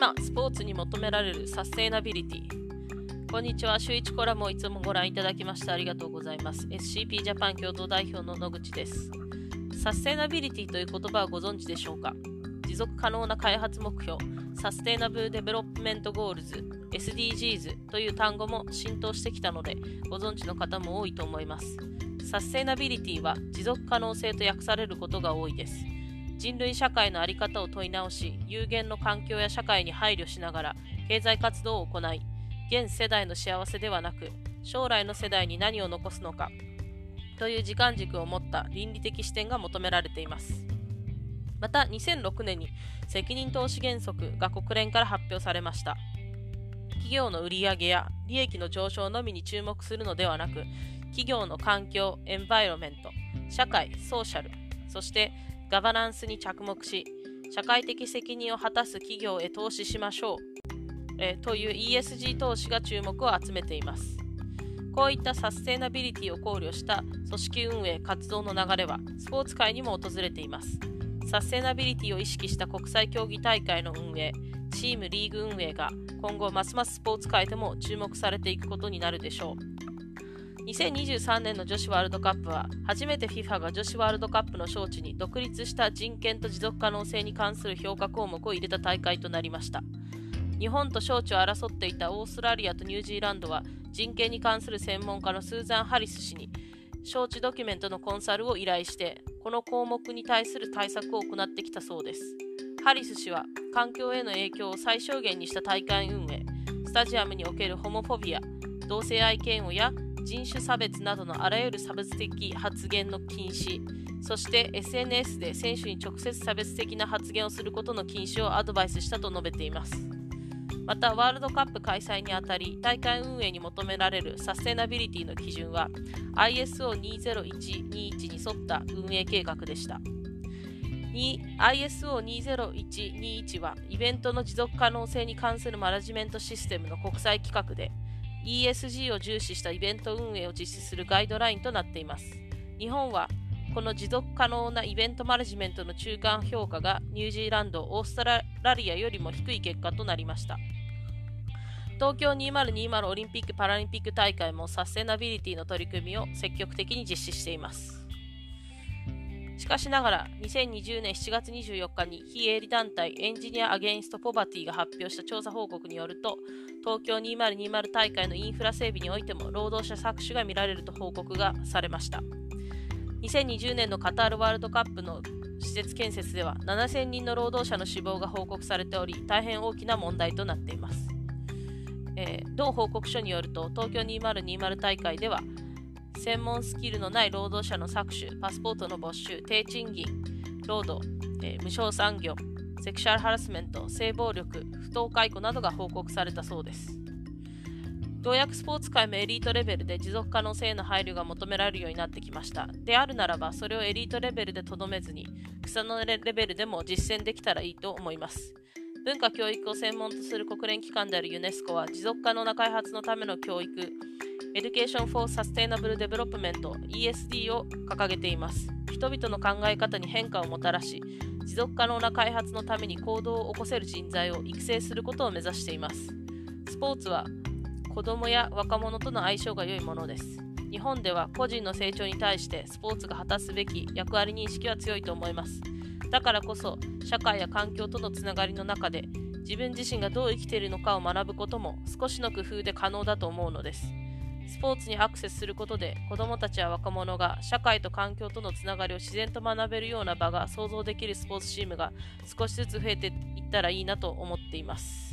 今、スポーツに求められるサステイナビリティ。こんにちは。週1コラムをいつもご覧いただきましてありがとうございます。SCP ジャパン共同代表の野口です。サステイナビリティという言葉はご存知でしょうか？持続可能な開発目標、 Sustainable Development Goals、SDGs という単語も浸透してきたので、ご存知の方も多いと思います。サステイナビリティは持続可能性と訳されることが多いです。人類社会の在り方を問い直し、有限の環境や社会に配慮しながら経済活動を行い、現世代の幸せではなく、将来の世代に何を残すのかという時間軸を持った倫理的視点が求められています。また2006年に責任投資原則が国連から発表されました。企業の売上や利益の上昇のみに注目するのではなく、企業の環境、エンバイロメント、社会、ソーシャル、そしてガバナンスに着目し、社会的責任を果たす企業へ投資しましょう、えという ESG 投資が注目を集めています。こういったサステナビリティを考慮した組織運営活動の流れはスポーツ界にも訪れています。サステナビリティを意識した国際競技大会の運営、チームリーグ運営が今後ますますスポーツ界でも注目されていくことになるでしょう。2023年の女子ワールドカップは初めて FIFA が女子ワールドカップの招致に独立した人権と持続可能性に関する評価項目を入れた大会となりました日本と招致を争っていたオーストラリアとニュージーランドは人権に関する専門家のスーザン・ハリス氏に招致ドキュメントのコンサルを依頼してこの項目に対する対策を行ってきたそうです。ハリス氏は環境への影響を最小限にした大会運営、スタジアムにおけるホモフォビア、同性愛嫌悪や人種差別などのあらゆる差別的発言の禁止、そして SNS で選手に直接差別的な発言をすることの禁止をアドバイスしたと述べています。またワールドカップ開催にあたり大会運営に求められるサステナビリティの基準は ISO20121 に沿った運営計画でした ISO20121 はイベントの持続可能性に関するマネジメントシステムの国際規格で ESG を重視したイベント運営を実施するガイドラインとなっています日本はこの持続可能なイベントマネジメントの中間評価がニュージーランド、オーストラリアよりも低い結果となりました。東京2020オリンピック・パラリンピック大会もサステナビリティの取り組みを積極的に実施しています。しかしながら、2020年7月24日に非営利団体エンジニア・アゲインスト・ポバティが発表した調査報告によると、東京2020大会のインフラ整備においても労働者搾取が見られると報告がされました。2020年のカタールワールドカップの施設建設では7000人の労働者の死亡が報告されており、大変大きな問題となっています。えー、同報告書によると東京2020大会では専門スキルのない労働者の搾取、パスポートの没収、低賃金、労働、えー、無償産業、セクシャルハラスメント、性暴力、不当解雇などが報告されたそうです。同訳スポーツ界もエリートレベルで持続可能性への配慮が求められるようになってきました。であるならば、それをエリートレベルでとどめずに、草のレベルでも実践できたらいいと思います。文化教育を専門とする国連機関であるユネスコは持続可能な開発のための教育 Education for Sustainable Development ESD を掲げています。人々の考え方に変化をもたらし持続可能な開発のために行動を起こせる人材を育成することを目指しています。スポーツは子供や若者との相性が良いものです。日本では個人の成長に対してスポーツが果たすべき役割認識は強いと思います。だからこそ社会や環境とのつながりの中で自分自身がどう生きているのかを学ぶことも少しの工夫で可能だと思うのです。スポーツにアクセスすることで子どもたちや若者が社会と環境とのつながりを自然と学べるような場が想像できるスポーツチームが少しずつ増えていったらいいなと思っています。